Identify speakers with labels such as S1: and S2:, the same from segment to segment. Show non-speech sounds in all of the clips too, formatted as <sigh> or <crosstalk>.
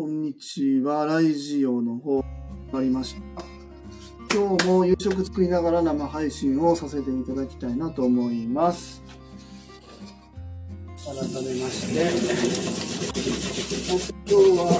S1: こんにちは。ライジオの方、ありました。今日も夕食作りながら生配信をさせていただきたいなと思います。改めまして、今日は、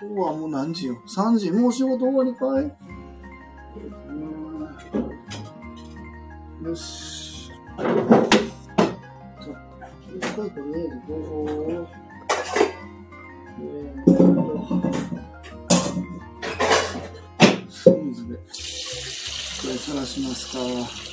S1: 今日はもう何時よ ?3 時もう仕事終わりかい？よし。じゃあ、一回とりあえずどうぞ。えーっと、スイーズで、これさらしますか。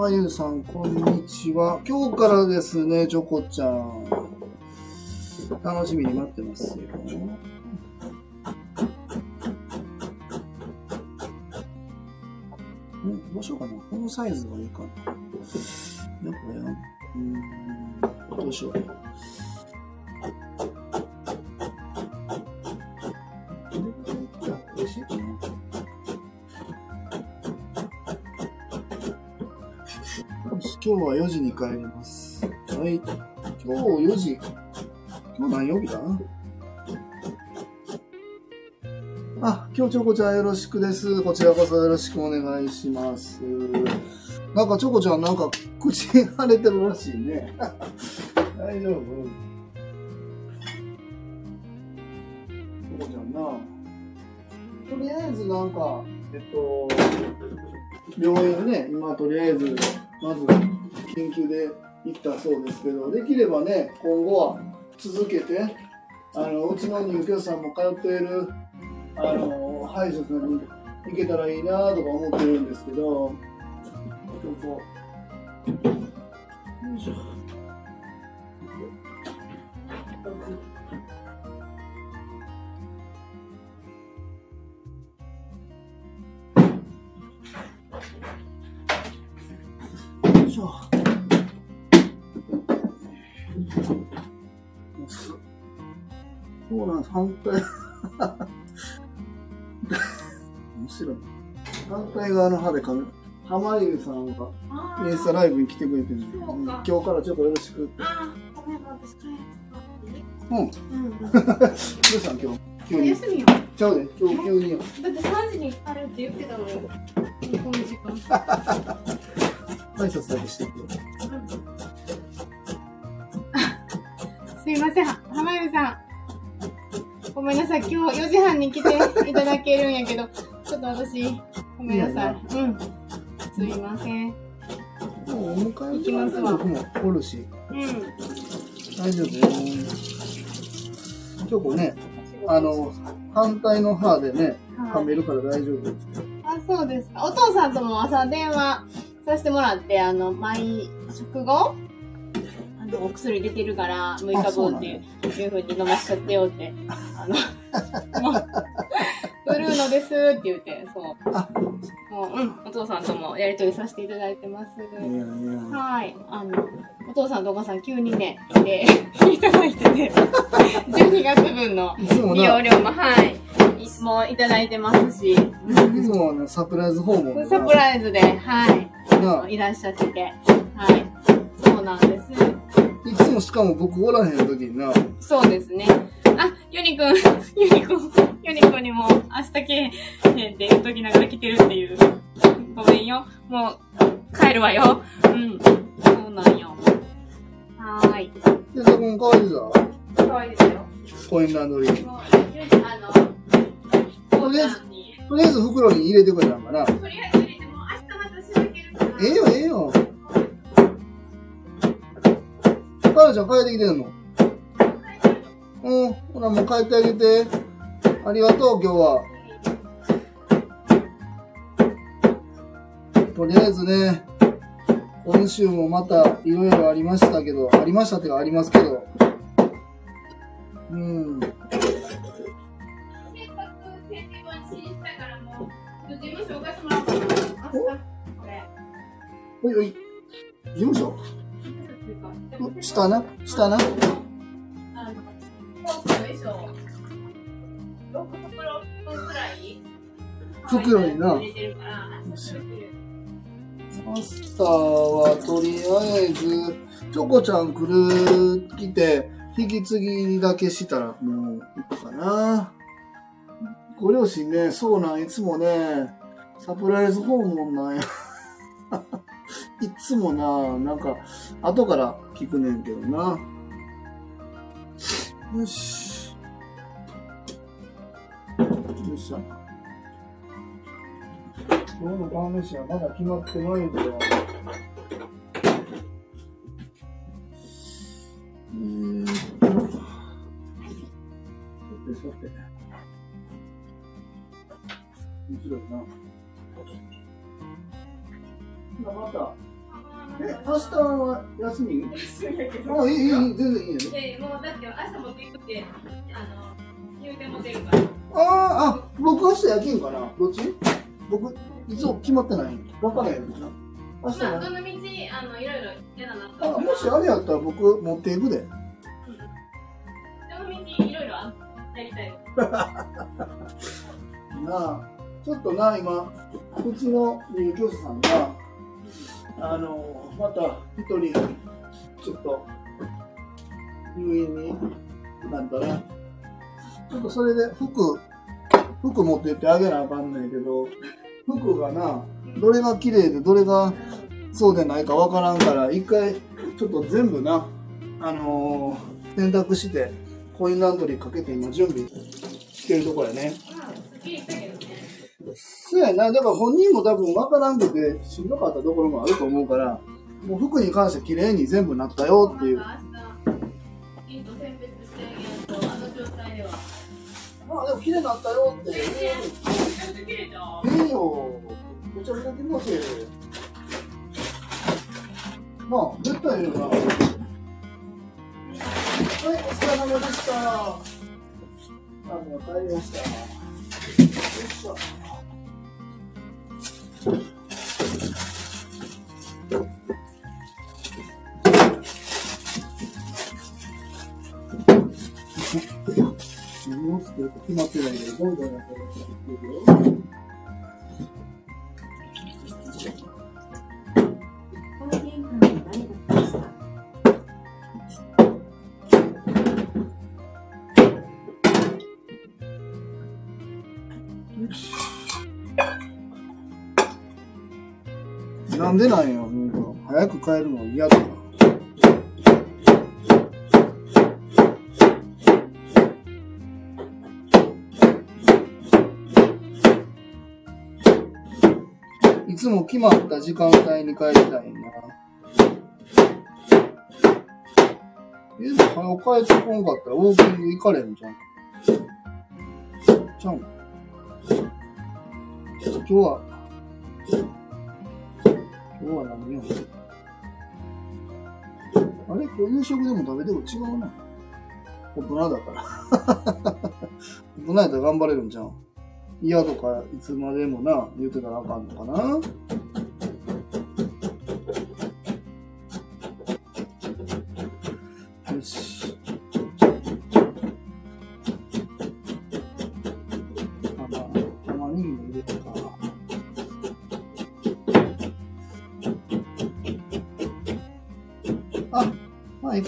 S1: まゆさん、こんにちは。今日からですね、ジョコちゃん。楽しみに待ってますよ。んどうしようかな。このサイズがいいかな。やっぱや、うん、どうしよう。今日は4時に帰ります。はい。今日4時。今日何曜日だ？あ、今日チョコちゃんよろしくです。こちらこそよろしくお願いします。なんかチョコちゃんなんか口腫れてるらしいね。<laughs> 大丈夫？チョコちゃんな。とりあえずなんか、えっと、病院ね、今とりあえず、まず緊急で行ったそうですけど、できればね、今後は続けて、あの、うちの入居者さんも通っている、あの、歯医者さんに行けたらいいなとか思ってるんですけど、ここ、よいしょ。反対。面白い。反対側の歯で噛む。濱優さんが
S2: あ
S1: インスタライブに来てくれてる今日からちょっとよろしくって。
S2: あー、ごめん、私帰
S1: うん。
S2: うん。
S1: どうしたん今日？急に。
S2: 休みよ。
S1: ちゃうで、今日急によ。
S2: だって3時に帰るって言ってたのよ。この時間。
S1: 挨拶だけして。<laughs>
S2: すいません、は浜ゆさん。ごめんなさい、今日4時半に来ていただけるんやけど、ちょっと私、ごめんなさい。うん。すいません。
S1: もうお迎え
S2: 行きますわ
S1: 僕もおるし、
S2: うん。
S1: 大丈夫よ。チョコね、あの、反対の歯でね、噛
S2: はい
S1: めるから大丈夫。
S2: あ、そうですか。お父さんとも朝電話させてもらって、あの、毎食後、お薬出てるから、6日分っていういうふうに飲ましちゃってよって、あの、もう、ブルーノですって言って、そう。
S1: あ
S2: もう、うん、お父さんともやりとりさせていただいてます。
S1: いやいや。
S2: はい。あの、お父さんとお母さん急にね、で、<laughs> いただいてて、<laughs> 12月分の利用
S1: な、
S2: 料も、はい、いもういただいてますし、
S1: いつもはね、サプライズ訪問
S2: サプライズで、はい。
S1: な
S2: いらっしゃってて、はい。なんです。
S1: いつもしかも僕おらへん時にな、
S2: そうですね。あ、ユニくん、<laughs> ユニくん、ユニくんにも明日来へんって言っときながら来てるっていう。ごめんよ。もう、帰るわよ。うん。そうなんよ。はーい。
S1: で、そこも可愛いぞ。
S2: かわいいですよ。
S1: コインランドリー。
S2: もう、あの、こうちゃんに、
S1: とりあえず袋に入れてくれたんかな。
S2: とりあえず入れても、明日また仕分けるから。
S1: ええよ、ええよ。かなちゃん帰ってきてんのうん。ほら、もう帰ってあげて。ありがとう、今日は。とりあえずね、今週もまたいろいろありましたけど、ありましたってかあります。けど。うん。
S2: 事務所動かしてもらおうかな。明日、これ。
S1: おいおい。事務所う下な？下な？
S2: あの、6袋くらい
S1: 袋にな、マスターはとりあえず、チョコちゃん来る、来て、引き継ぎだけしたらもういいかな。ご両親ね、そうなん、いつもね、サプライズ訪問なんや。いつもな、なんか、後から聞くねんけどな。よし。よっしゃ。今日の晩飯はまだ決まってないんだよ。えーっと、さてさて。面白いな。今また、え、明日は休みあ、いい、いい、いい全然いいよね。
S2: で、もうだって朝持っていくって、あの、言うても出るから。
S1: ああ、あ、僕明日夜勤かな？どっち？僕、いつも決まってないわかんないよな。明日
S2: まあ、
S1: は
S2: どの道、あの、いろいろ嫌だなと
S1: あ、
S2: 思
S1: もしあれやったら僕持っていくで。
S2: どの道、いろいろあやりたい。<laughs>
S1: なあ、ちょっとな、今、うちの入居者さんが、あの、また一人、ちょっと、入院になったら、ちょっとそれで服、服持ってってあげなあかんねんけど、服がな、どれが綺麗でどれがそうでないかわからんから、一回、ちょっと全部な、あのー洗濯して、コインランドリーかけて今準備してるとこやね。
S2: まあ、すっきりしたけどね。
S1: そうやな、だから本人も多分分からんくてしんどかったところもあると思うから、もう服に関して綺麗に全部なったよっていう。まあでも綺麗になったよって。ええよ。めちゃめちゃ気持ちいい。まあ、絶対いいよな。はい、お疲れ様でした。あ、もう帰りました。よいしょ。何を作るか決まってないけど、どんどんやってるよ。なんでなんよ、なんか早く帰るの嫌だな。いつも決まった時間帯に帰りたいな。え、で早く帰ってこんかったらウォーキング行かれんじゃん。ちゃん。今日は、今日は何よ。あれ？今日夕食でも食べても違うな。大人だから。<laughs> 大人やったら頑張れるんじゃん。嫌とかいつまでもな、言うてたらあかんのかな？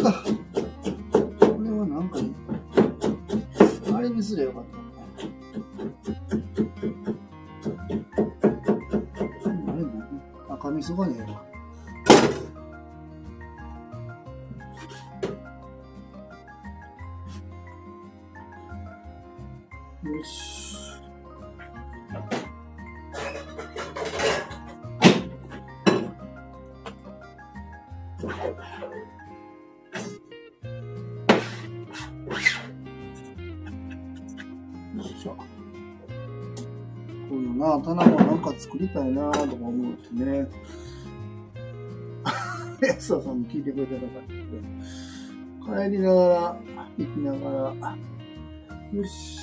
S1: まあ、ういうのな、棚もなんか作りたいなとか思うってね。<laughs> 安田さんも聞いてくれてなかった帰りながら、行きながら。よし。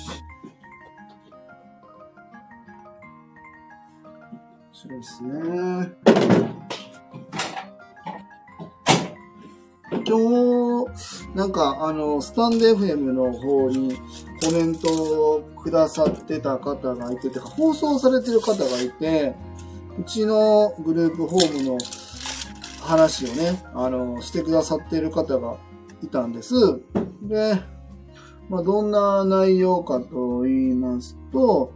S1: 面白いですね。今日、なんか、あの、スタンド FM の方にコメントをくださってた方がいて、てか放送されてる方がいて、うちのグループホームの話をね、あの、してくださってる方がいたんです。で、まあ、どんな内容かと言いますと、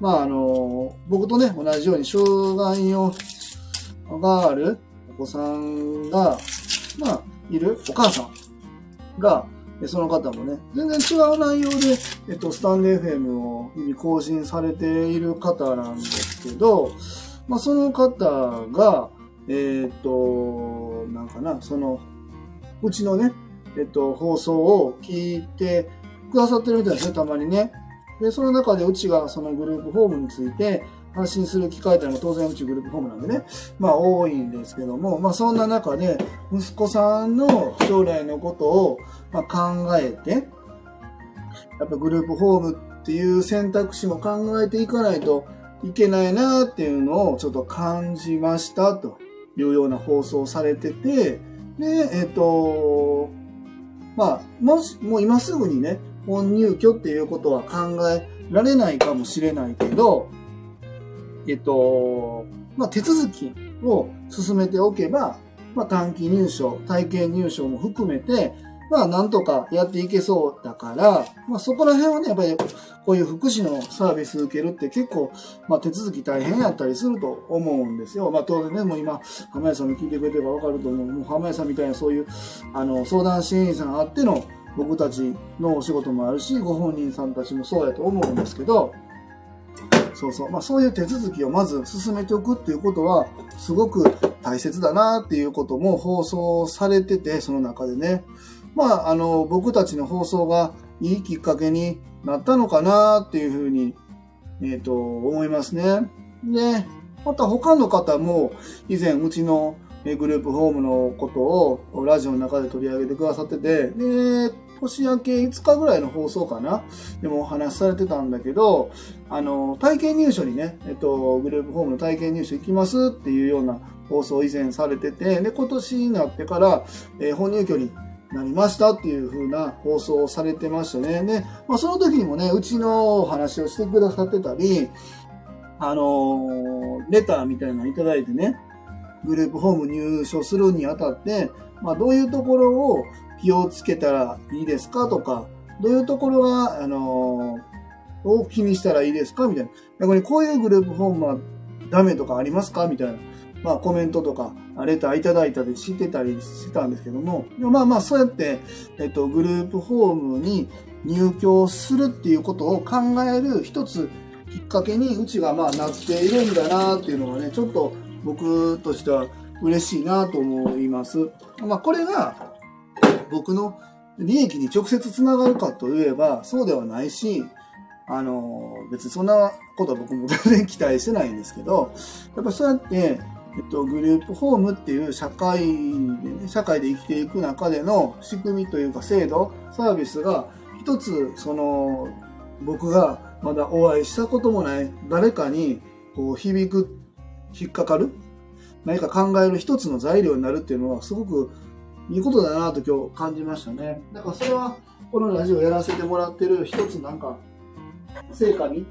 S1: まあ、あの、僕とね、同じように障害をがあるお子さんが、まあ、いるお母さんが、その方もね、全然違う内容で、えっと、スタンド FM を日々更新されている方なんですけど、まあ、その方が、えっと、なんかな、その、うちのね、えっと、放送を聞いてくださってるみたいですね、たまにね。で、その中でうちがそのグループホームについて発信する機会っていうのも当然うちグループホームなんでね、まあ多いんですけども、まあそんな中で息子さんの将来のことをま考えて、やっぱグループホームっていう選択肢も考えていかないといけないなっていうのをちょっと感じましたというような放送されてて、で、えっ、と、まあ、もし、もう今すぐにね、本入居っていうことは考えられないかもしれないけど、えっと、まあ、手続きを進めておけば、まあ、短期入所、体験入所も含めて、まあ、なんとかやっていけそうだから、まあ、そこら辺はね、やっぱり、こういう福祉のサービス受けるって結構、まあ、手続き大変やったりすると思うんですよ。まあ、当然ね、もう今、浜谷さんも聞いてくれてればわかると思う。もう浜谷さんみたいなそういう、あの、相談支援員さんあっての、僕たちのお仕事もあるし、ご本人さんたちもそうやと思うんですけど、そうそう。まあそういう手続きをまず進めておくっていうことは、すごく大切だなっていうことも放送されてて、その中でね。まあ、あの、僕たちの放送がいいきっかけになったのかなっていうふうに、えっ、と、思いますね。で、また他の方も以前うちのグループホームのことをラジオの中で取り上げてくださってて、で、年明け5日ぐらいの放送かな？でもお話しされてたんだけど、あの、体験入所にね、えっと、グループホームの体験入所行きますっていうような放送以前されてて、で、今年になってから、えー本入居になりましたっていう風な放送をされてましたね。で、まあ、その時にもね、うちのお話をしてくださってたり、あのレターみたいなのいただいてね、グループホーム入所するにあたって、まあ、どういうところを気をつけたらいいですかとか、どういうところが、あのーを気にしたらいいですかみたいな。逆にこういうグループホームはダメとかありますか？みたいな。まあコメントとか、レターいただいたりしてたりしてたんですけども、まあまあそうやって、えっと、グループホームに入居するっていうことを考える一つきっかけにうちがまあなっているんだなっていうのがね、ちょっと僕としては嬉しいなと思います。まあこれが僕の利益に直接つながるかといえばそうではないし、あの、別にそんなことは僕も全然期待してないんですけど、やっぱそうやって、えっと、グループホームっていう社会でね、社会で生きていく中での仕組みというか制度、サービスが一つ、その、僕がまだお会いしたこともない誰かにこう響く、引っかかる、何か考える一つの材料になるっていうのはすごくいいことだなと今日感じましたね。だからそれはこのラジオやらせてもらってる一つなんか成果に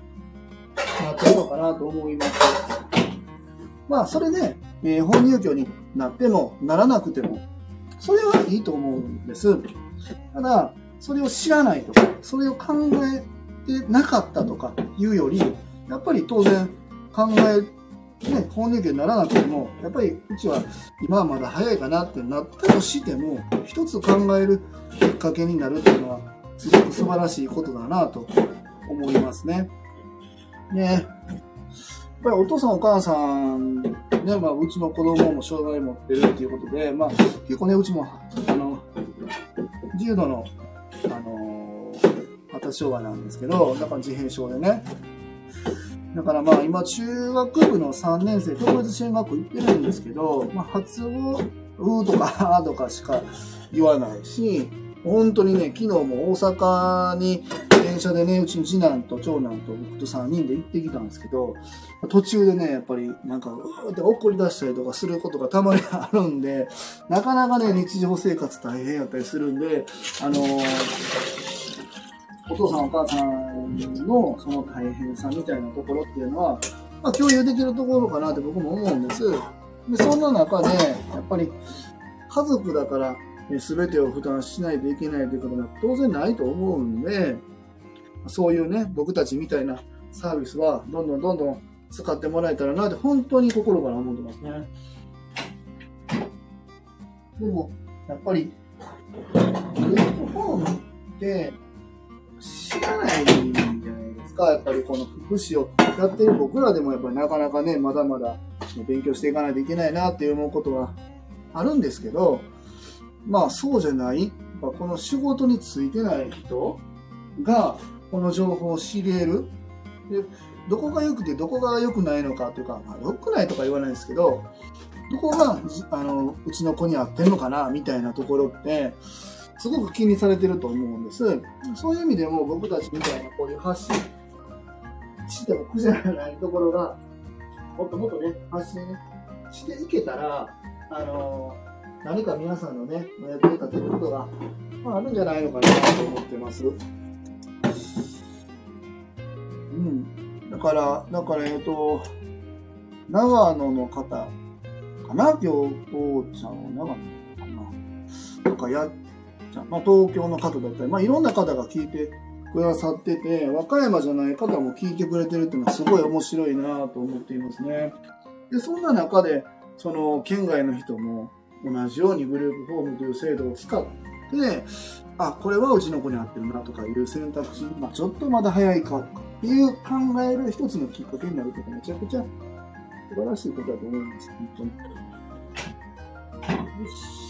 S1: なってるのかなと思います。まあそれで、えー本入居になってもならなくても、それはいいと思うんです。ただ、それを知らないとか、それを考えてなかったとかいうより、やっぱり当然考え、ね、本人権にならなくても、やっぱりうちは今はまだ早いかなってなったとしても、一つ考えるきっかけになるっていうのは、すごく素晴らしいことだなと思いますね。ねやっぱりお父さんお母さん、ね、まあ、うちの子供も障害持ってるっていうことで、まあ、結構ね、うちも、あの、重度の、あの発達障害なんですけど、だから自閉症でね。だからまあ今中学部の3年生、特別支援学校行ってるんですけど、まあ発語、うーとか <laughs> あーとかしか言わないし、本当にね、昨日も大阪に電車でね、うちの次男と長男と僕と3人で行ってきたんですけど、途中でね、やっぱりなんか、うーって怒り出したりとかすることがたまにあるんで、なかなかね、日常生活大変やったりするんで、あのーお父さんお母さんのその大変さみたいなところっていうのは、まあ共有できるところかなって僕も思うんです。で、そんな中で、やっぱり家族だから、全てを負担しないといけないということは当然ないと思うんで、そういうね、僕たちみたいなサービスはどんどんどんどん使ってもらえたらなって本当に心から思ってますね。でも、やっぱり、プレットフォームって知らないじゃないですか。やっぱりこの福祉をやってる僕らでもやっぱりなかなかね、まだまだ勉強していかないといけないなって思うことはあるんですけど、まあそうじゃない、この仕事についてない人がこの情報を知り得る。でどこが良くてどこが良くないのかというか、まあ、良くないとか言わないですけど、どこがあのうちの子に合ってんのかなみたいなところって、すごく気にされてると思うんです。そういう意味でも僕たちみたいなこういう発信しても苦じゃないところが、もっともっとね、発信していけたら、あの何か皆さんのね、お役に立てることが、まあ、あるんじゃないのかなと思ってます。うん。だから、だから、えっと、長野の方かな？今日、こうちゃんは長野かな？とかやっちゃん、まあ、東京の方だったり、まあ、いろんな方が聞いてくださってて、和歌山じゃない方も聞いてくれてるっていうのはすごい面白いなと思っていますね。で、そんな中で、その、県外の人も同じようにグループフォームという制度を使って、あ、これはうちの子に合ってるなとかいう選択肢、まあ、ちょっとまだ早いかっていう考える一つのきっかけになるとかめちゃくちゃ素晴らしいことだと思います、本当に。よし。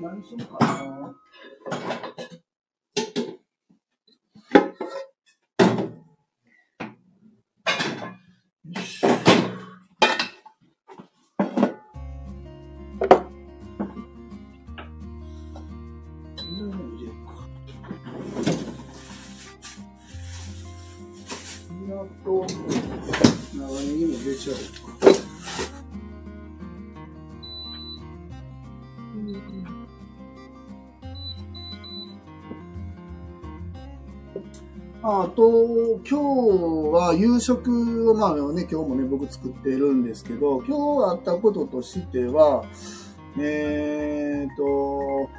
S1: 何しようかな。とあと、今日は夕食を、まあね、今日もね、僕作ってるんですけど、今日あったこととしては、えーと、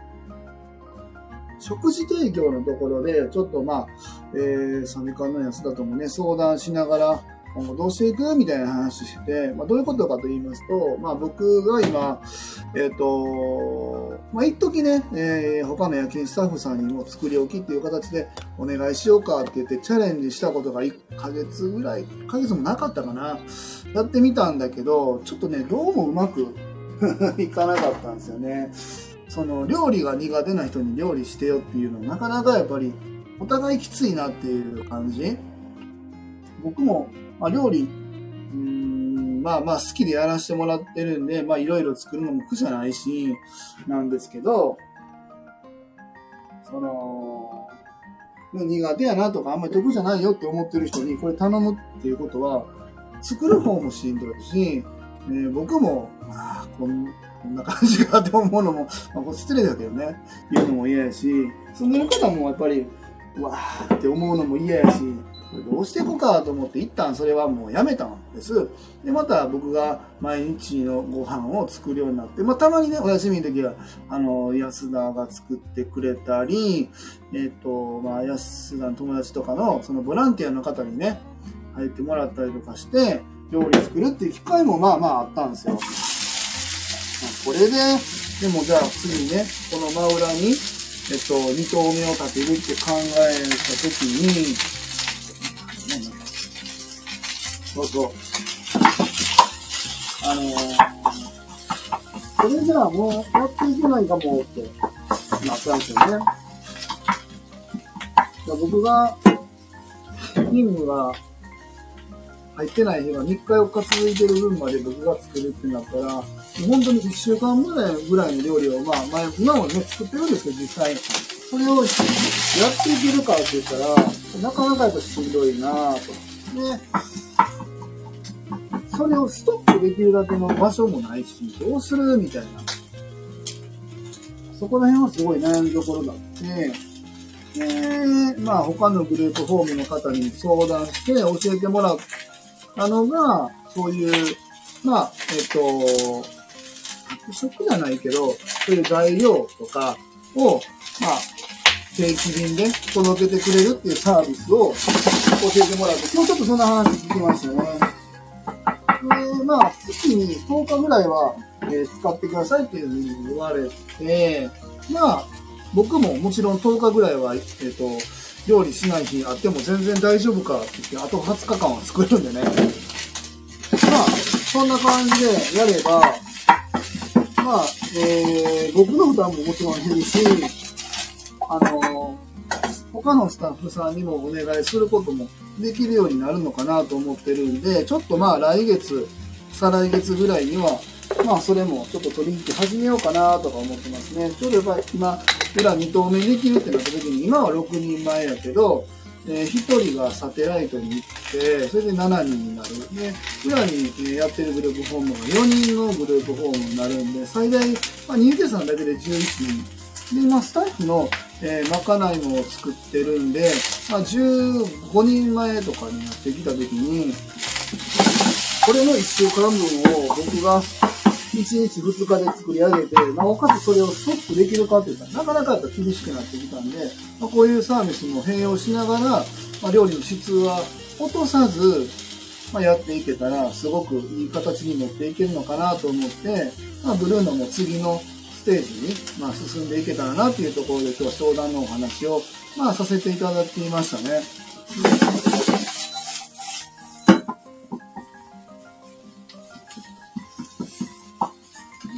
S1: 食事提供のところで、ちょっとまあ、えー、サメ缶の安田ともね、相談しながら、今後どうしていくみたいな話して、まあ、どういうことかと言いますと、まあ、僕が今、えっ、と、まあ、一時ね、えー、他の夜勤スタッフさんにも作り置きっていう形でお願いしようかって言ってチャレンジしたことが1ヶ月ぐらい、1ヶ月もなかったかな。やってみたんだけど、ちょっとね、どうもうまく <laughs> いかなかったんですよね。その、料理が苦手な人に料理してよっていうのはなかなかやっぱりお互いきついなっていう感じ。僕も、まあ、料理、まあまあ好きでやらせてもらってるんで、まあいろいろ作るのも苦じゃないし、なんですけど、その、苦手やなとかあんまり得じゃないよって思ってる人にこれ頼むっていうことは、作る方もしんどいし、えー僕も、ああ、こんこんな感じかって思うのも、まあ、失礼だけどね、言うのも嫌やし、住んでる方もやっぱり、わーって思うのも嫌やし、どうしていこうかと思って一旦それはもうやめたんです。で、また僕が毎日のご飯を作るようになって、まあたまにね、お休みの時は、あの、安田が作ってくれたり、えっ、と、まあ安田の友達とかの、そのボランティアの方にね、入ってもらったりとかして、料理作るっていう機会もまあまああったんですよ。まあこれで、でもじゃあ次ね、この真裏に、えっと、二頭目を立てるって考えたときに、そうそう。あのー、これじゃあもうやっていけないかもってなったんですよね。だから僕が、任務が入ってない日が3日4日続いてる分まで僕が作るってなったら、もう本当に1週間ぐらいぐらいの料理を、まあ、前、今もね、作ってるんですけど、実際。それをやっていけるかって言ったら、なかなかやっぱしんどいなぁと。で、それをストックできるだけの場所もないし、どうするみたいな。そこら辺はすごい悩みどころだって、で、まあ他のグループホームの方に相談して教えてもらったのが、そういう、まあ、えっ、と、宅食じゃないけど、そういう材料とかを、まあ、定期便で届けてくれるっていうサービスを教えてもらって、今日ちょっとそんな話聞きましたね。で、まあ、月に10日ぐらいは、えー使ってくださいっていうふうに言われて、まあ、僕ももちろん10日ぐらいは、えっ、と、料理しない日あっても全然大丈夫かって言って、あと20日間は作るんでね。まあ、そんな感じでやれば、まあ、えー、僕の負担ももちろん減るし、あの他のスタッフさんにもお願いすることもできるようになるのかなと思ってるんで、ちょっとまあ来月、再来月ぐらいには、まあそれもちょっと取引始めようかなとか思ってますね。ちょうどやっぱ今、裏2投目できるってなった時に、今は6人前やけど、えー、1人がサテライトに行って、それで7人になる。で、裏に、えやってるグループホームが4人のグループホームになるんで、最大、まあ、入居さんだけで11人。で、今、スタッフの、えーまかないも作ってるんで、まあ、15人前とかになってきた時に、これの1週間分を僕が1日2日で作り上げて、なおかつそれをストックできるかって言ったら、なかなかやっぱ厳しくなってきたんで、まあ、こういうサービスも併用しながら、まあ、料理の質は落とさず、まあ、やっていけたら、すごくいい形に持っていけるのかなと思って、まあ、ブルーノも次のステージに、まあ、進んでいけたらなっていうところで今日は商談のお話を、まあ、させていただきましたね。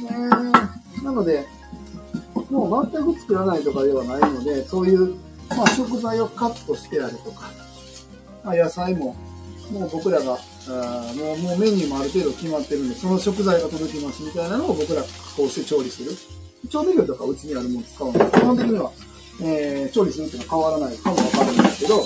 S1: ねなので、もう全く作らないとかではないので、そういう、まあ、食材をカットしてあるとか、まあ、野菜も、もう僕らが、あもうもうメニューもある程度決まってるんで、その食材が届きますみたいなのを僕ら加工して調理する。調味料とかうちにあるもの使うので、基本的には、えー調理するっていうのは変わらないかもわかるんですけど、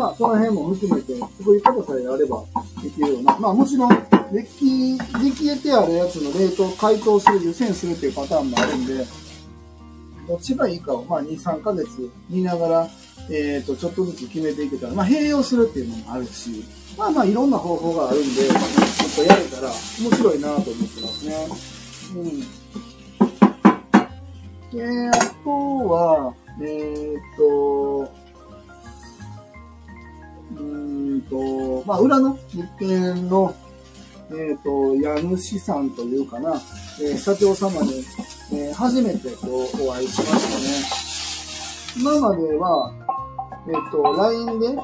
S1: まあ、その辺も含めて、そういうことさえあればできるような。まあ、もちろん、出来、出来得てあるやつの冷凍、解凍する、湯煎するっていうパターンもあるんで、どっちがいいかを、まあ、2、3ヶ月見ながら、えっ、と、ちょっとずつ決めていけたら、まあ、併用するっていうのもあるし、まあまあ、いろんな方法があるんで、ちょっとやれたら面白いなと思ってますね。うん。で、あとは、えっ、と、うんと、まあ、裏の物件の、えっ、と、家主さんというかな、えー社長様に、えー初めてこうお会いしましたね。今までは、えっ、と、LINE で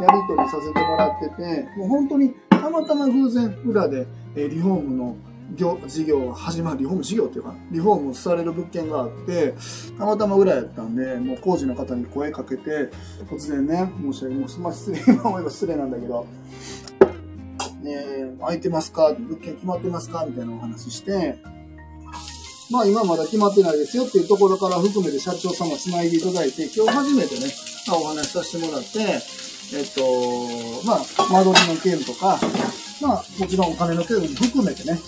S1: やり取りさせてもらってて、もう本当にたまたま偶然裏で、えリフォームの業事業が始まる、リフォーム事業っていうか、リフォームされる物件があって、たまたま裏やったんで、もう工事の方に声かけて、突然ね、申し訳ない、ま失礼、<laughs> 今思えば失礼なんだけど、ね空いてますか？物件決まってますか？みたいなお話して、まあ今まだ決まってないですよっていうところから含めて社長様つないでいただいて、今日初めてね、お話しさせてもらって、えっと、まあ、間取りの件とか、まあ、もちろんお金の件も含めてね、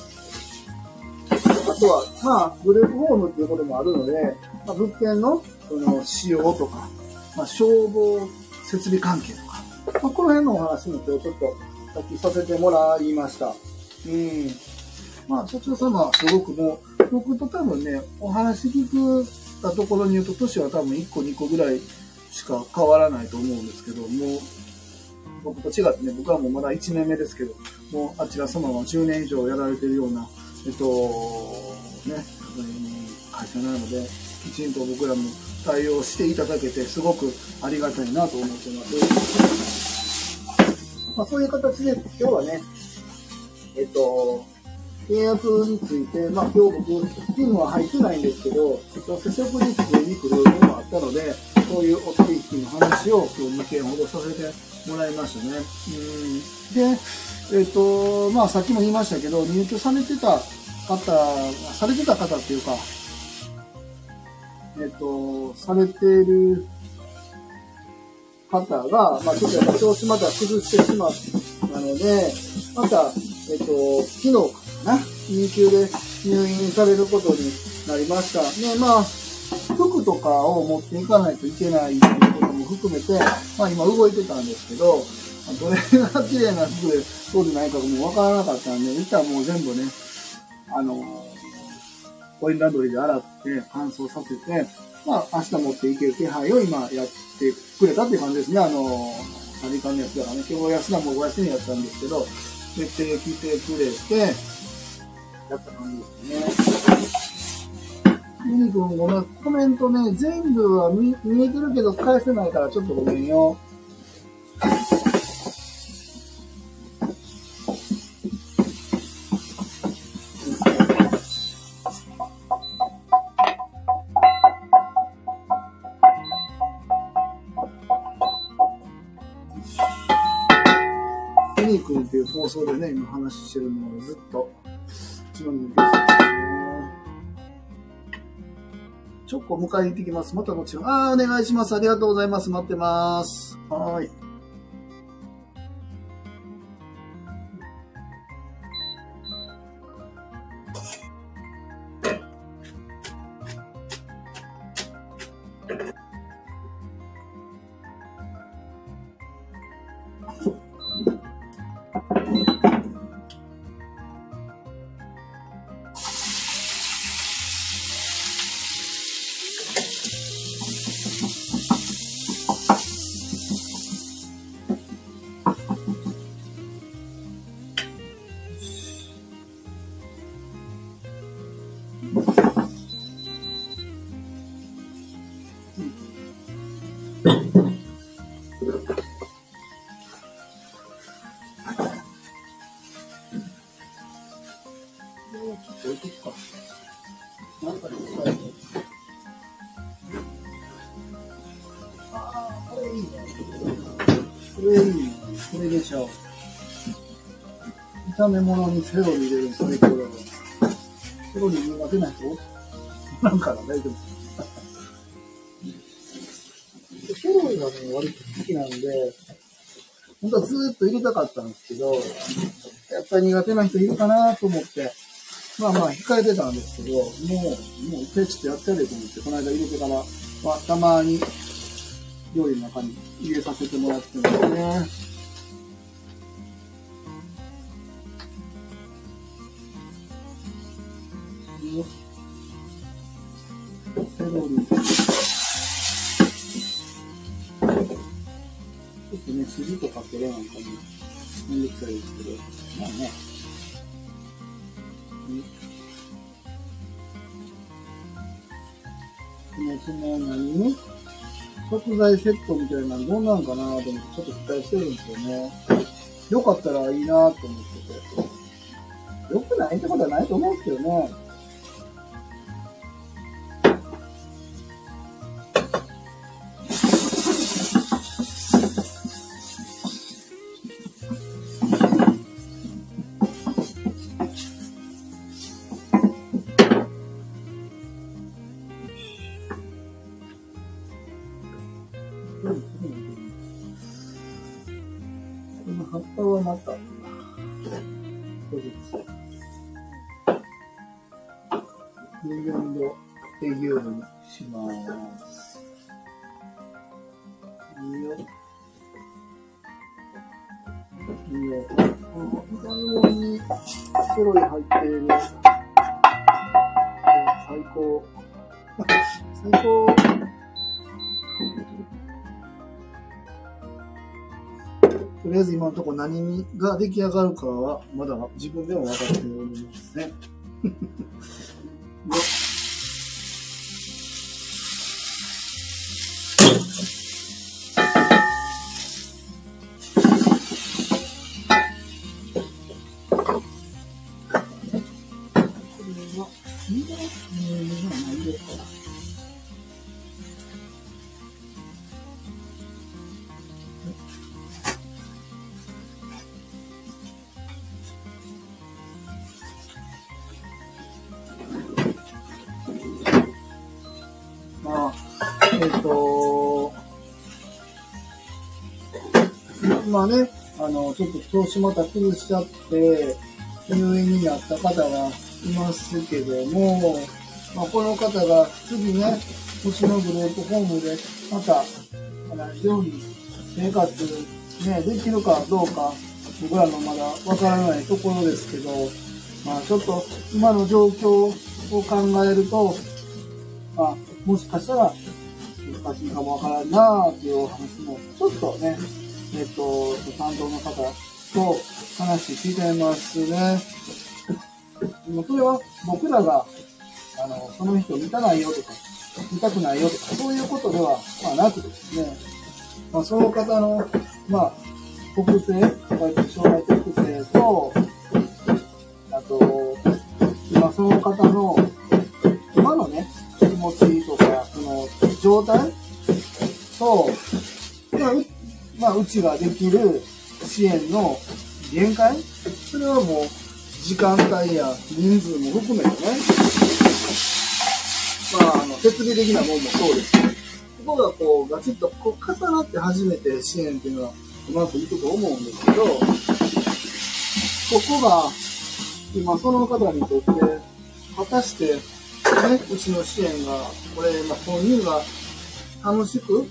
S1: あとは、まあ、グループホームっていうこともあるので、まあ、物件の、その、使用とか、まあ、消防設備関係とか、まあ、この辺のお話も今日ちょっとさっきさせてもらいました。うん。まあ、社長様はすごくもう、僕と多分ね、お話聞くたところに言うと、年は多分1個2個ぐらいしか変わらないと思うんですけど、も、僕と違ってね、僕はもうまだ1年目ですけど、もうあちら様は10年以上やられてるような、えっと、ね、会社なので、きちんと僕らも対応していただけて、すごくありがたいなと思ってます。まあ、そういう形で、今日はね、えっと、契約について、まあ、今日僕、勤務は入ってないんですけど、接触に机に来るのもあったので、そういうお取引の話を今日2件ほどさせてもらいましたね。うんで、えっ、と、まあ、さっきも言いましたけど、入居されてた方、されてた方っていうか、えっ、と、されてる方が、まあ、ちょっとやっぱ調子また崩してしまったので、また、えっ、と、昨日な、入級で入院されることになりました。で、まあ、服とかを持っていかないといけないっていうことも含めて、まあ今動いてたんですけど、どれが綺麗な服でそうでないかもわからなかったんで、一旦もう全部ね、あの、コインランドリーで洗って乾燥させて、まあ明日持っていける手配を今やってくれたっていう感じですね。あの、サリカンのやつだからね、今日安田もお休みやったんですけど、出てきてくれて、やった感じですね。ユニ君ごめん、コメントね、全部は見見えてるけど返せないからちょっとごめんよ。ユニ君っていう放送でね、今話してるのをずっと、一番にですね。チョコ迎えに行ってきます。またもちろん。ああ、お願いします。ありがとうございます。待ってます。はーい。これでしょう。炒め物にセロリ入れるの最高だわ。セロリ苦手な人なんかな、大丈夫。セロリがね、割と好きなんで、本当はずっと入れたかったんですけど、やっぱり苦手な人いるかなと思って、まあまあ控えてたんですけど、もう、もう一回ちょっとやってやれと思って、この間入れてから、まあ、たまに料理の中に入れさせてもらってますね。セロリ。ちょっとね、筋とかけれなんかもめんどくさいですけど、まあね。うん、その何食材セットみたいなのどんなんかなと思ってちょっと期待してるんですよね。よかったらいいなと思ってて。よくないってことはないと思うんですけどね。とこ何が出来上がるかはまだ自分でも分かっておりますね。まあね、あの、ちょっと調子また崩しちゃって、入院になった方がいますけども、まあ、この方が次ね、星のグループホームで、また、同じように生活、ね、できるかどうか、僕らのまだわからないところですけど、まあ、ちょっと今の状況を考えると、まあ、もしかしたら難しいかもわからんなっていうお話も、ちょっとね、えっ、と、担当の方と話聞いてますね。もそれは僕らが、あの、その人を見たないよとか、見たくないよとか、そういうことでは、まあ、なくですね、まあ、その方の、まあ、特性、将来特性と、あと、今その方の、今のね、気持ちとか、その状態うちができる支援の限界？それはもう、時間帯や人数も含めてね、まあ、あの、設備的なもんもそうですけど、ここがこう、ガチッとこう重なって初めて支援っていうのはうまくいくと思うんですけど、ここが、今その方にとって、果たして、ね、うちの支援が、これ、まあ、本人が楽しく、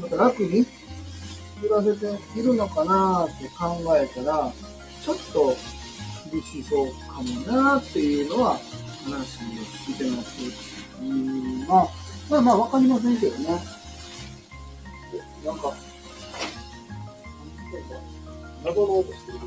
S1: また楽に暮らせているのかなって考えたら、ちょっと厳しそうかもなっていうのは話をしてます。うん、まあ、まあまあわかりませんけどね。なんか、謎の音してる。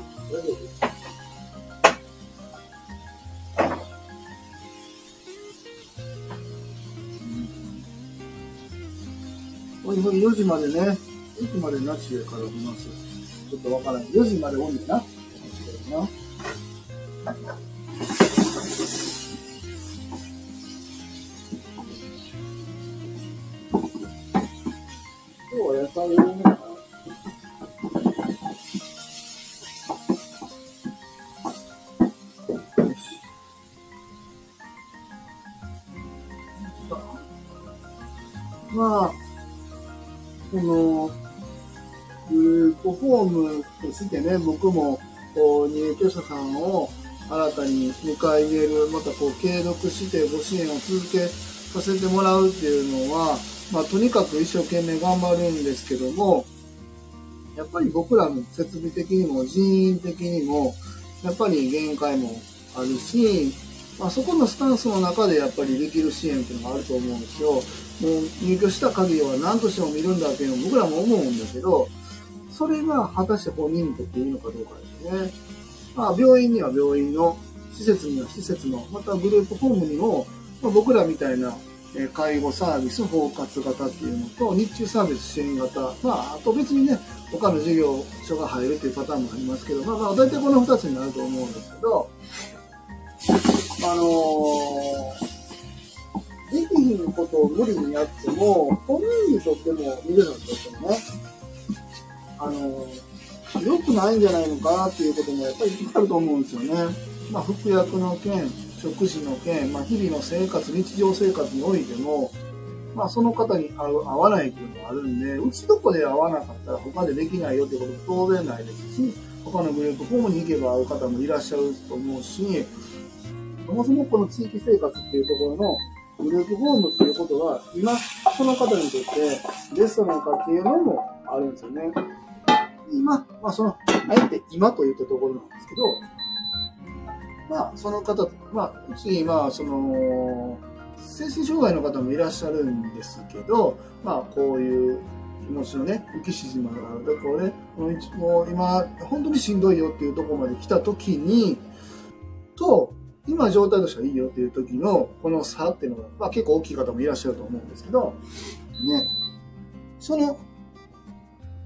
S1: 大丈夫、4時までね、4時までなしでから見ます？ちょっとわからない。4時までオンにな。な今日は野菜多めかな。まあ、この、グループホームとしてね、僕も、こう、入居者さんを新たに迎え入れる、またこう、継続してご支援を続けさせてもらうっていうのは、まあ、とにかく一生懸命頑張るんですけども、やっぱり僕らの設備的にも人員的にも、やっぱり限界もあるし、まあ、そこのスタンスの中でやっぱりできる支援っていうのがあると思うんですよ。もう入居した限りは何としても見るんだっていうのを僕らも思うんだけど、それが果たして本人にとっていいのかどうかですね。まあ、病院には病院の、施設には施設の、またグループホームにも、まあ、僕らみたいな介護サービス包括型っていうのと、日中サービス支援型、まあ、あと別にね、他の事業所が入るっていうパターンもありますけど、まあまあ、大体この2つになると思うんですけど、あのー、できひんことを無理にやっても、本人にとっても、見るのにとってもね、あの、良くないんじゃないのかなっていうこともやっぱりあると思うんですよね。まあ、服薬の件、食事の件、まあ、日々の生活、日常生活においても、まあ、その方に合う合わないっていうのがあるんで、うちどこで合わなかったら他でできないよってことも当然ないですし、他のグループホームに行けば会う方もいらっしゃると思うし、そもそもこの地域生活っていうところのグループホームっていうことが、今、その方にとってベストなのかっていうのもあるんですよね。今、まあその、あえて今と言ったところなんですけど、まあその方、まあうち、まあその、精神障害の方もいらっしゃるんですけど、まあこういう気持ちのね、浮き沈みがある。だからね、この一もう今、本当にしんどいよっていうところまで来た時に、と、今状態としてはいいよっていう時のこの差っていうのが、まあ結構大きい方もいらっしゃると思うんですけど、ね、その、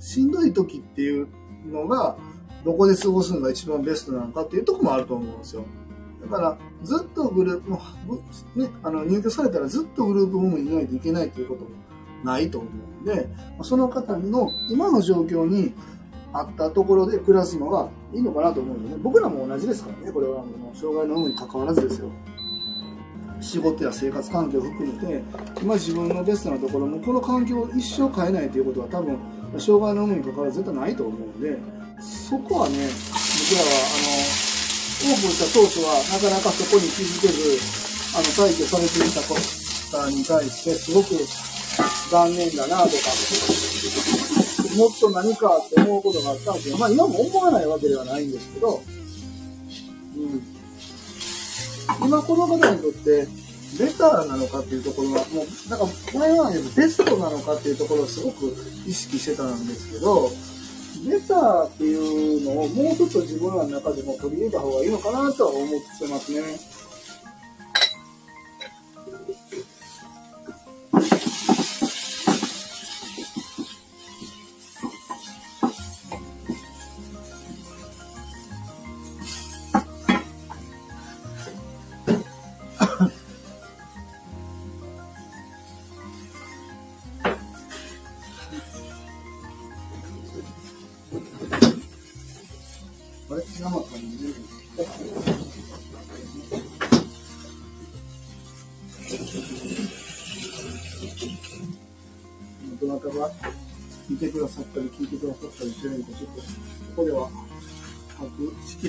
S1: しんどい時っていうのが、どこで過ごすのが一番ベストなのかっていうとこもあると思うんですよ。だから、ずっとグループ、もうね、あの、入居されたらずっとグループホームにいないといけないということもないと思うんで、その方の今の状況にあったところで暮らすのがいいのかなと思うんでね。僕らも同じですからね、これはもう障害の有無に関わらずですよ。仕事や生活環境を含めて、今自分のベストなところも、この環境を一生変えないということは多分、障害の有無に関わらず絶対ないと思うんで、そこはね、僕らは、あの、オープンした当初はなかなかそこに気づけず、あの、退去されていた方に対して、すごく残念だなとか、もっと何かって思うことがあったんですけど、まあ今も思わないわけではないんですけど、うん。今この方にとって、ベターなのかっていうところは、もう、なんか、前はベストなのかっていうところをすごく意識してたんですけど、ベターっていうのをもうちょっと自分らの中でも取り入れた方がいいのかなとは思ってますね。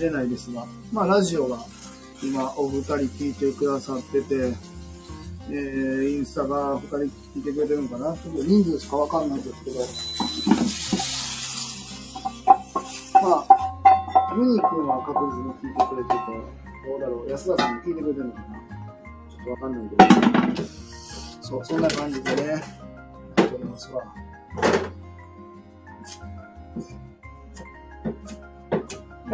S1: れないですが、まあラジオが今お二人聞いてくださってて、えー、インスタが二人聞いてくれてるのかな？ちょっと人数しかわかんないですけど、まあ、ミニ君は確実に聞いてくれてて、どうだろう、安田さんも聞いてくれてるのかな？ちょっとわかんないけど、そう、そんな感じでね、やっております。わ。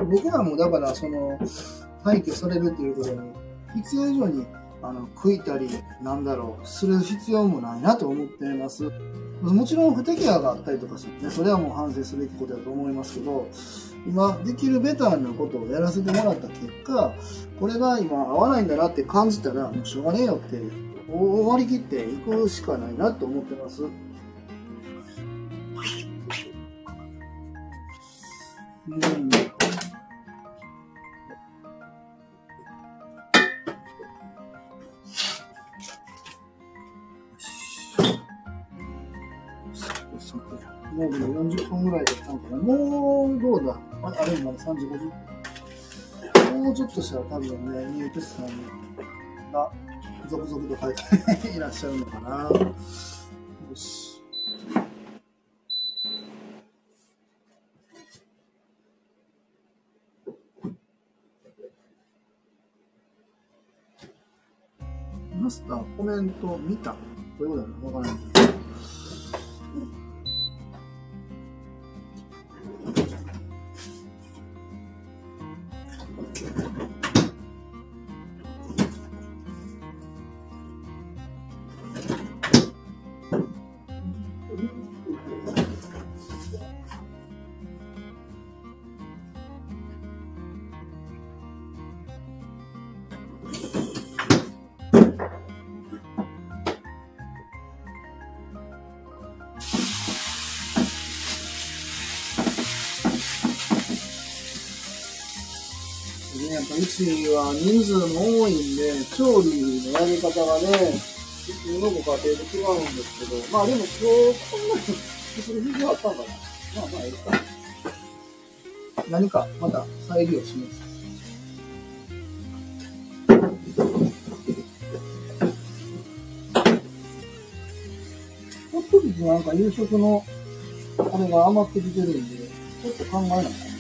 S1: 僕らもだから、その、廃墟されるっていうことに、必要以上に、あの、悔いたり、なんだろう、する必要もないなと思っています。もちろん不適合があったりとかしてね、それはもう反省すべきことだと思いますけど、今できるベターなことをやらせてもらった結果、これが今合わないんだなって感じたら、もうしょうがねえよって、終わりきっていくしかないなと思ってます。うん。40分ぐらいだったのかな。もうどうだああれまだ3時50分。もうちょっとしたら多分ね、入居者さんが続々と帰っていらっしゃるのかな。よし。マスターコメント見た？どういうことだろう？わからないうちは人数も多いんで、調理のやり方がね、普通のご家庭と違うんですけど、まあでも今日こんなにする必要あったんかな。まあまあいいか。何かまた再利用します。ほっときなんか夕食のあれが余ってきてるんで、ちょっと考えない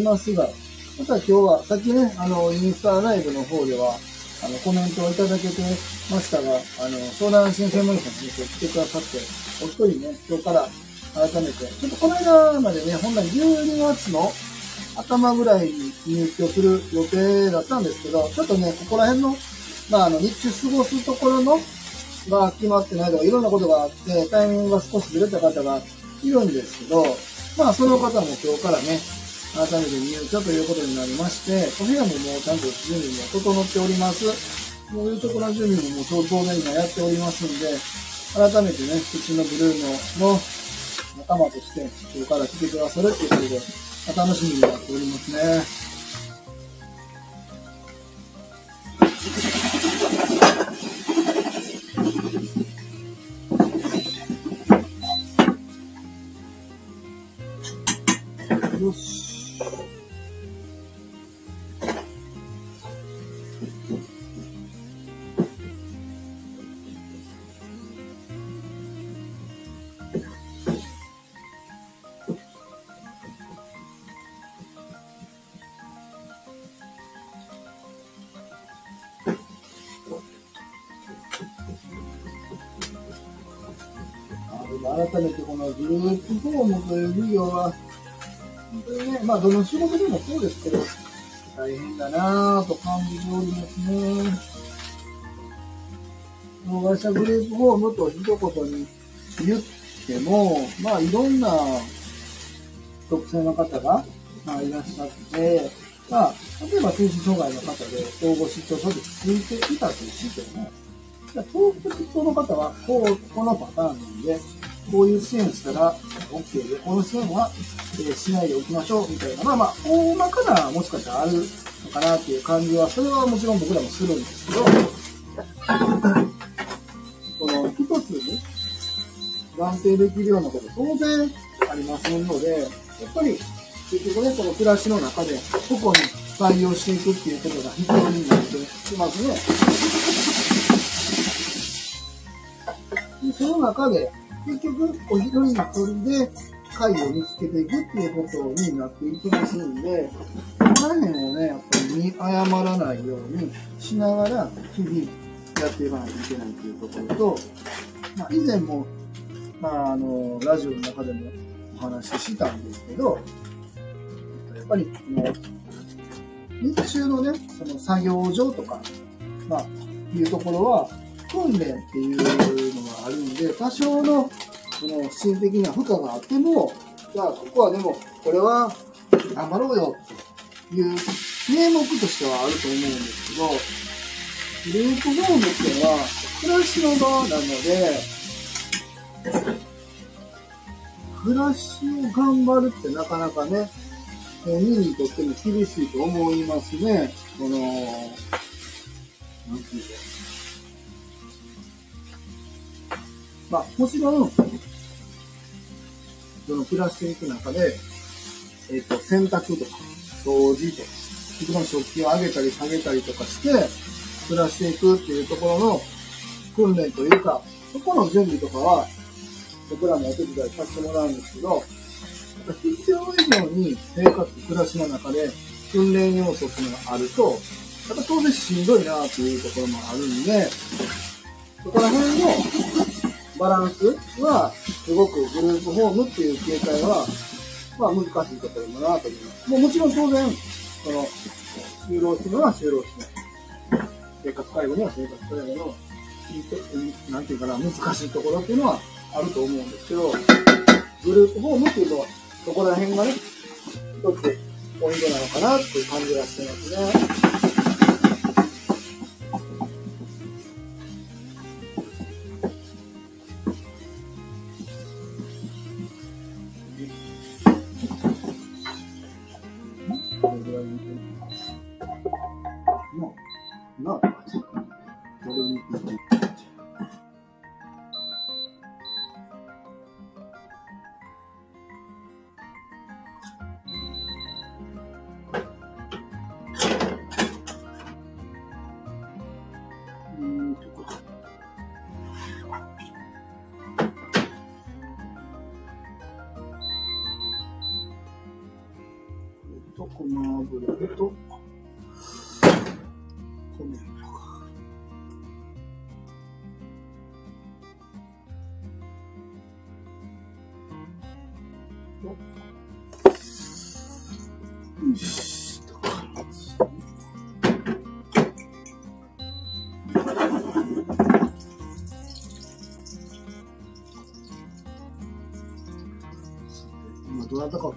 S1: いますが、また今日は、さっきね、あの、インスタライブの方では、あの、コメントをいただけてましたが、あの、相談支援専門医さんに来てくださって、お一人ね、今日から改めて、ちょっとこの間までね、本来12月の頭ぐらいに入居する予定だったんですけど、ちょっとね、ここら辺の、まあ、あの、日中過ごすところの、が決まってないとか、いろんなことがあって、タイミングが少しずれた方がいるんですけど、まあ、その方も今日からね、改めて入居ということになりまして、お部屋ももうちゃんと準備も整っております。もういうところの準備ももう当然今やっておりますんで、改めてね、うちのブルーノの仲間として、今日から来てくださるっていうことで、ま楽しみになっておりますね。まあどの仕事でもそうですけど、大変だなぁと感じておりますね。障害者グループホームと一言に言っても、まあいろんな特性の方が、まあ、いらっしゃって、まあ、例えば精神障害の方で統合失調症でついていたとしても、じゃあ統合失調の方はこう、このパターンなんで、こういう支援したら OK で、この支援は、えーしないでおきましょうみたいな、まあまあ、大まかなもしかしたらあるのかなっていう感じは、それはもちろん僕らもするんですけど、この一つに断定できるようなこと当然ありますので、やっぱり結局ね、この暮らしの中で個々に採用していくっていうことが必要になってきますね。でその中で、結局、お一人一人で解を見つけていくっていうことになっていきますんで、この辺をね、やっぱり見誤らないようにしながら、日々やっていかないといけないっていうところと、まあ、以前も、まあ、あの、ラジオの中でもお話ししたんですけど、やっぱり、この、日中のね、その作業場とか、まあ、いうところは、訓練っていうのがあるんで、多少の、その、心的な負荷があっても、じゃあ、ここはでも、これは、頑張ろうよ、っていう名目としてはあると思うんですけど、ループホームっていうのは、暮らしの場なので、暮らしを頑張るってなかなかね、本人にとっても厳しいと思いますね。この、なんていうか。まあ、もちろん、その暮らしていく中で、えっ、と、洗濯とか、掃除とか、その食器を上げたり下げたりとかして、暮らしていくっていうところの訓練というか、そこの準備とかは、僕らもお手伝いさせてもらうんですけど、必要以上に生活、暮らしの中で訓練要素っていうのがあると、やっぱ当然しんどいなっていうところもあるんで、そこら辺のバランスは、すごくグループホームっていう形態は、まあ難しいところだなと思います。もうもちろん当然、その、就労するのは就労しない。生活介護には生活介護の、なんていうかな、難しいところっていうのはあると思うんですけど、グループホームっていうのは、そこら辺がね、一つポイントなのかなっていう感じがしてますね。うーんとこれと、この油と、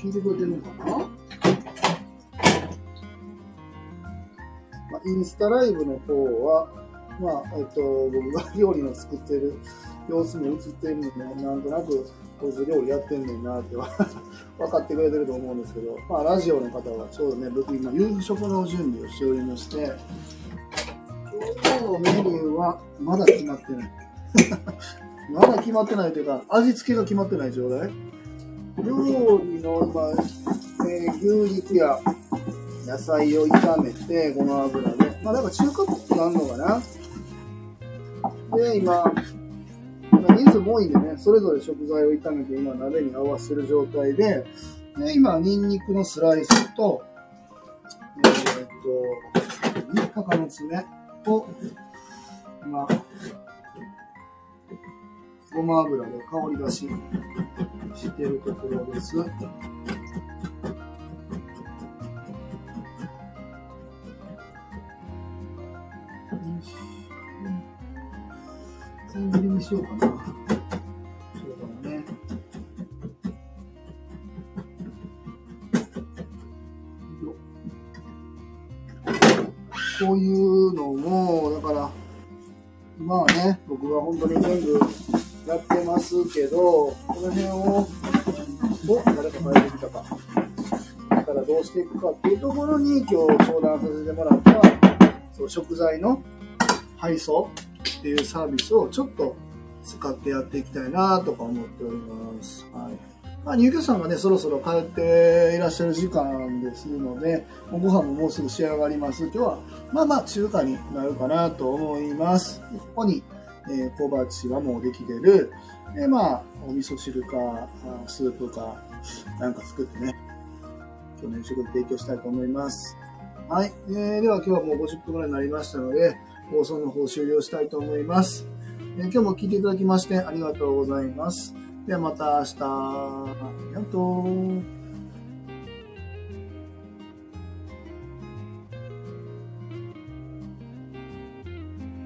S1: 聞いてくれてるのかな、まあ、インスタライブの方は、まあ、えっと、僕が料理の作ってる様子も映ってるので、なんとなく、こいつ料理やってんねんなっては分かってくれてると思うんですけど、まあ、ラジオの方はちょうどね、僕今、夕食の準備をしておりまして、今日のメニューはまだ決まってない。<laughs> まだ決まってないというか、味付けが決まってない状態。料理の、まあえー牛肉や野菜を炒めて、ごま油で。まあ、だか中華っぽくなるのかな。で、今、人数も多いんでね、それぞれ食材を炒めて、今鍋に合わせる状態で、で、今、ニンニクのスライスと、えーっと、鷹の爪を、今、ごま油で香り出ししてるところです。千切りにしようかな。そうだね。こういうのも、だから、今はね、僕は本当に全部やってますけど、の辺を、お、誰か変えてきたか。だからどうしていくかっていうところに今日相談させてもらった、そう食材の配送っていうサービスをちょっと使ってやっていきたいなとか思っております。はい。まあ、入居さんがね、そろそろ帰っていらっしゃる時間ですので、ご飯ももうすぐ仕上がります。今日は、まあまあ中華になるかなと思います。ここに、えー小鉢はもうできてる。で、まあ、お味噌汁か、スープか、なんか作ってね、今日の夕食で提供したいと思います。はい。えーでは今日はもう50分ぐらいになりましたので、放送の方終了したいと思います。えー今日も聞いていただきましてありがとうございます。ではまた明日。ありがとう。